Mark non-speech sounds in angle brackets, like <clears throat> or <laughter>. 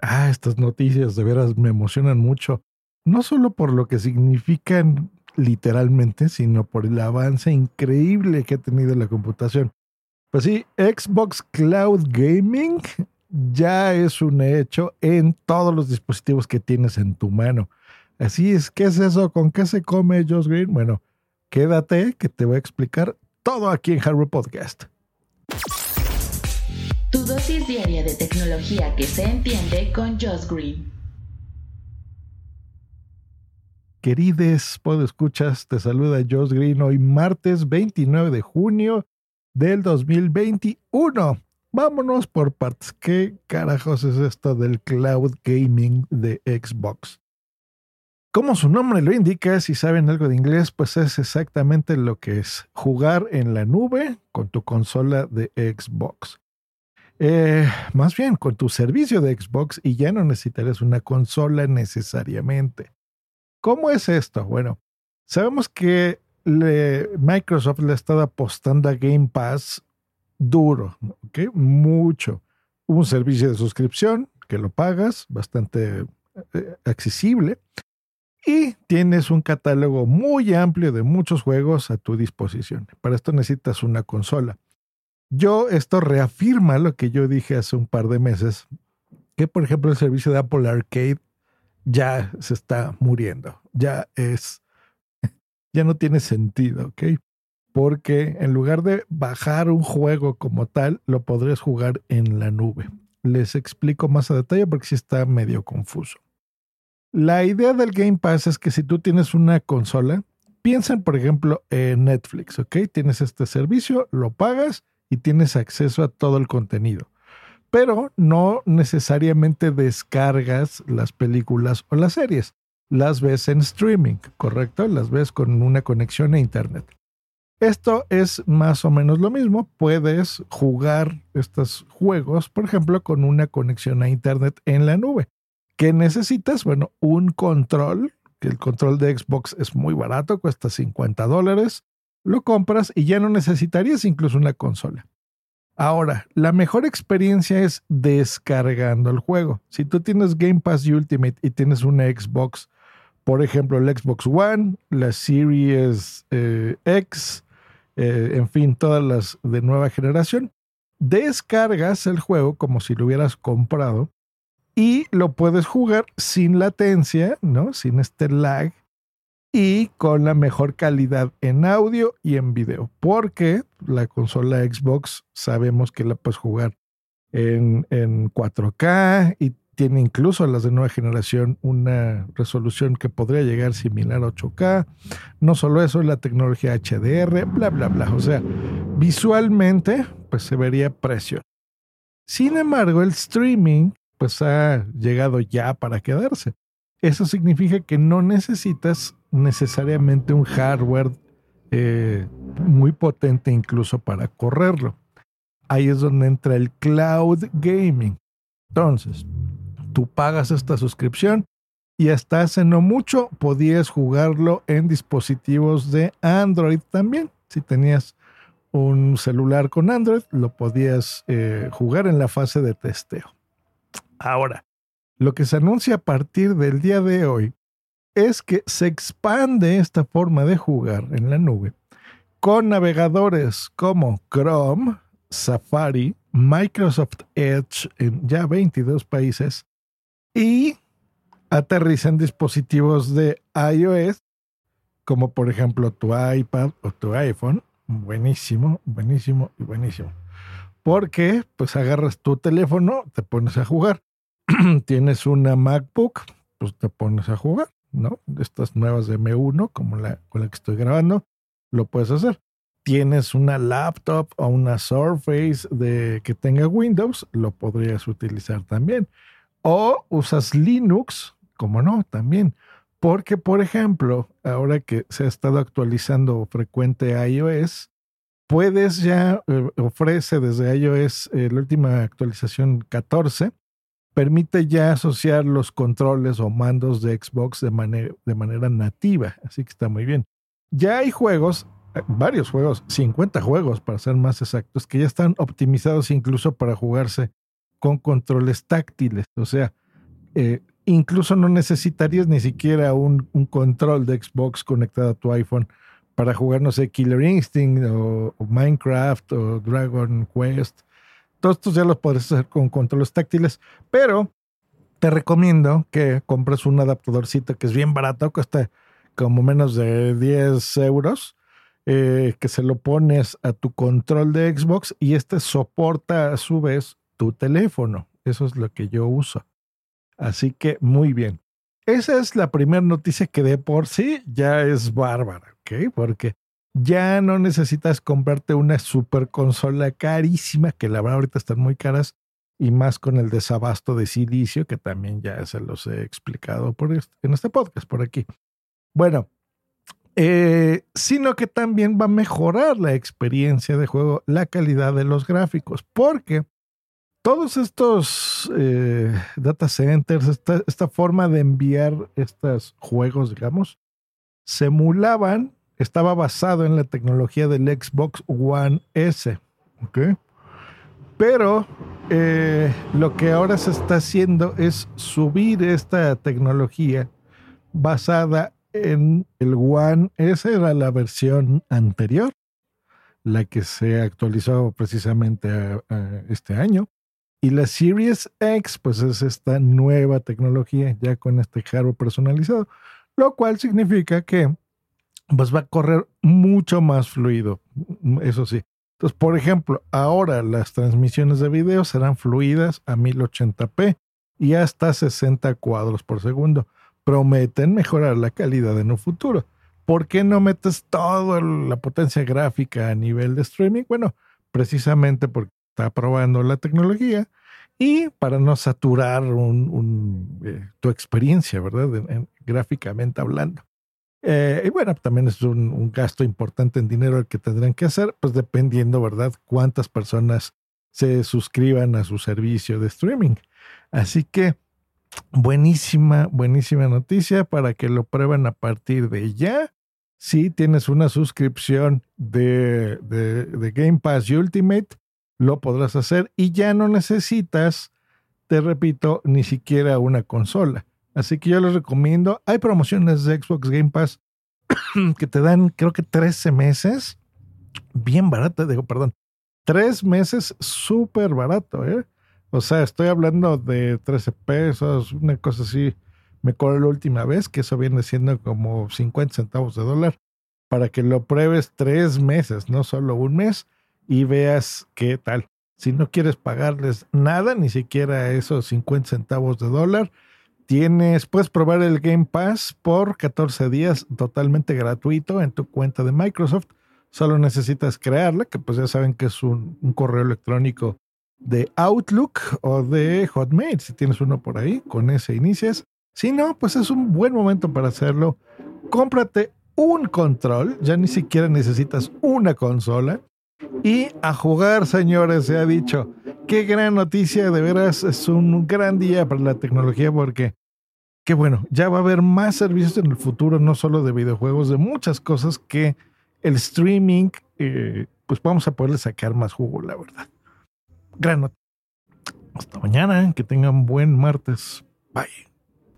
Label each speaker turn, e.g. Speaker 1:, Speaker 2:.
Speaker 1: Ah, estas noticias de veras me emocionan mucho. No solo por lo que significan literalmente, sino por el avance increíble que ha tenido la computación. Pues sí, Xbox Cloud Gaming ya es un hecho en todos los dispositivos que tienes en tu mano. Así es, ¿qué es eso? ¿Con qué se come Josh Green? Bueno, quédate que te voy a explicar todo aquí en Hardware Podcast.
Speaker 2: Tu dosis diaria de tecnología que se entiende con Josh Green.
Speaker 1: Querides escuchas, te saluda Josh Green hoy martes 29 de junio del 2021. Vámonos por partes. ¿Qué carajos es esto del cloud gaming de Xbox? Como su nombre lo indica, si saben algo de inglés, pues es exactamente lo que es jugar en la nube con tu consola de Xbox. Eh, más bien con tu servicio de Xbox y ya no necesitarás una consola necesariamente. ¿Cómo es esto? Bueno, sabemos que Microsoft le ha estado apostando a Game Pass duro, ¿ok? Mucho. Un servicio de suscripción que lo pagas, bastante eh, accesible, y tienes un catálogo muy amplio de muchos juegos a tu disposición. Para esto necesitas una consola. Yo, esto reafirma lo que yo dije hace un par de meses, que por ejemplo el servicio de Apple Arcade ya se está muriendo, ya es, <laughs> ya no tiene sentido, ¿ok? Porque en lugar de bajar un juego como tal, lo podrías jugar en la nube. Les explico más a detalle porque sí está medio confuso. La idea del Game Pass es que si tú tienes una consola, piensen por ejemplo en Netflix, ¿ok? Tienes este servicio, lo pagas y tienes acceso a todo el contenido. Pero no necesariamente descargas las películas o las series. Las ves en streaming, ¿correcto? Las ves con una conexión a Internet. Esto es más o menos lo mismo. Puedes jugar estos juegos, por ejemplo, con una conexión a Internet en la nube. ¿Qué necesitas? Bueno, un control, que el control de Xbox es muy barato, cuesta 50 dólares lo compras y ya no necesitarías incluso una consola. Ahora, la mejor experiencia es descargando el juego. Si tú tienes Game Pass Ultimate y tienes una Xbox, por ejemplo, el Xbox One, la Series eh, X, eh, en fin, todas las de nueva generación, descargas el juego como si lo hubieras comprado y lo puedes jugar sin latencia, ¿no? Sin este lag y con la mejor calidad en audio y en video, porque la consola Xbox sabemos que la puedes jugar en, en 4K y tiene incluso las de nueva generación una resolución que podría llegar similar a 8K. No solo eso, la tecnología HDR, bla, bla, bla. O sea, visualmente, pues se vería precio. Sin embargo, el streaming, pues ha llegado ya para quedarse. Eso significa que no necesitas necesariamente un hardware eh, muy potente incluso para correrlo. Ahí es donde entra el cloud gaming. Entonces, tú pagas esta suscripción y hasta hace no mucho podías jugarlo en dispositivos de Android también. Si tenías un celular con Android, lo podías eh, jugar en la fase de testeo. Ahora, lo que se anuncia a partir del día de hoy es que se expande esta forma de jugar en la nube con navegadores como Chrome, Safari, Microsoft Edge en ya 22 países y aterriza en dispositivos de iOS como por ejemplo tu iPad o tu iPhone. Buenísimo, buenísimo y buenísimo. Porque pues agarras tu teléfono, te pones a jugar. <clears throat> Tienes una MacBook, pues te pones a jugar. ¿no? Estas nuevas de M1, como la con la que estoy grabando, lo puedes hacer. tienes una laptop o una Surface de, que tenga Windows, lo podrías utilizar también. O usas Linux, como no, también. Porque, por ejemplo, ahora que se ha estado actualizando frecuente iOS, puedes ya, eh, ofrece desde iOS eh, la última actualización 14, permite ya asociar los controles o mandos de Xbox de, manera, de manera nativa. Así que está muy bien. Ya hay juegos, eh, varios juegos, 50 juegos para ser más exactos, que ya están optimizados incluso para jugarse con controles táctiles. O sea, eh, incluso no necesitarías ni siquiera un, un, control de Xbox conectado a tu iPhone para jugar, no sé, Killer Instinct o, o Minecraft o Dragon Quest. Todos estos ya los podrías hacer con controles táctiles, pero te recomiendo que compres un adaptadorcito que es bien barato, cuesta como menos de 10 euros, eh, que se lo pones a tu control de Xbox y este soporta a su vez tu teléfono. Eso es lo que yo uso. Así que muy bien. Esa es la primera noticia que de por sí ya es bárbara, ¿ok? Porque ya no necesitas comprarte una super consola carísima, que la verdad ahorita están muy caras, y más con el desabasto de silicio, que también ya se los he explicado por en este podcast, por aquí. Bueno, eh, sino que también va a mejorar la experiencia de juego, la calidad de los gráficos, porque todos estos eh, data centers, esta, esta, forma de enviar estos juegos, digamos, se emulaban, estaba basado en la tecnología del Xbox One S. Pero eh, lo que ahora se está haciendo es subir esta tecnología basada en el One S, era la versión anterior, la que se actualizó precisamente a, a este año. Y la Series X, pues es esta nueva tecnología ya con este hardware personalizado, lo cual significa que pues va a correr mucho más fluido, eso sí. Entonces, por ejemplo, ahora las transmisiones de video serán fluidas a 1080p y hasta 60 cuadros por segundo. Prometen mejorar la calidad en un futuro. ¿Por qué no metes toda la potencia gráfica a nivel de streaming? Bueno, precisamente porque está probando la tecnología y para no saturar un, un, eh, tu experiencia, ¿verdad? En, en, gráficamente hablando. Eh, y bueno, también es un, gasto importante en dinero el que tendrán que hacer, pues dependiendo, ¿verdad?, cuántas personas se suscriban a su servicio de streaming. Así que buenísima, buenísima noticia para que lo prueben a partir de ya. Si tienes una suscripción de, de, de Game Pass Ultimate, lo podrás hacer y ya no necesitas, te repito, ni siquiera una consola. Así que yo les recomiendo. Hay promociones de Xbox Game Pass <clears throat> que te dan, creo que 13 meses. Bien barato, digo, perdón. Tres meses súper barato, ¿eh? O sea, estoy hablando de 13 pesos, una cosa así. Me cobró la última vez, que eso viene siendo como 50 centavos de dólar, para que lo pruebes tres meses, no solo un mes, y veas qué tal. Si no quieres pagarles nada, ni siquiera esos 50 centavos de dólar, Tienes, puedes probar el Game Pass por 14 días totalmente gratuito en tu cuenta de Microsoft. Solo necesitas crearla, que pues ya saben que es un, correo electrónico de Outlook o de Hotmail. Si tienes uno por ahí, con ese inicias. Si no, pues es un buen momento para hacerlo. Cómprate un control, ya ni siquiera necesitas una consola. Y a jugar, señores, se ha dicho. Qué gran noticia, de veras es un gran día para la tecnología porque, qué bueno, ya va a haber más servicios en el futuro, no solo de videojuegos, de muchas cosas que el streaming, eh, pues vamos a poderle sacar más jugo, la verdad. Gran noticia. Hasta mañana, que tengan buen martes. Bye.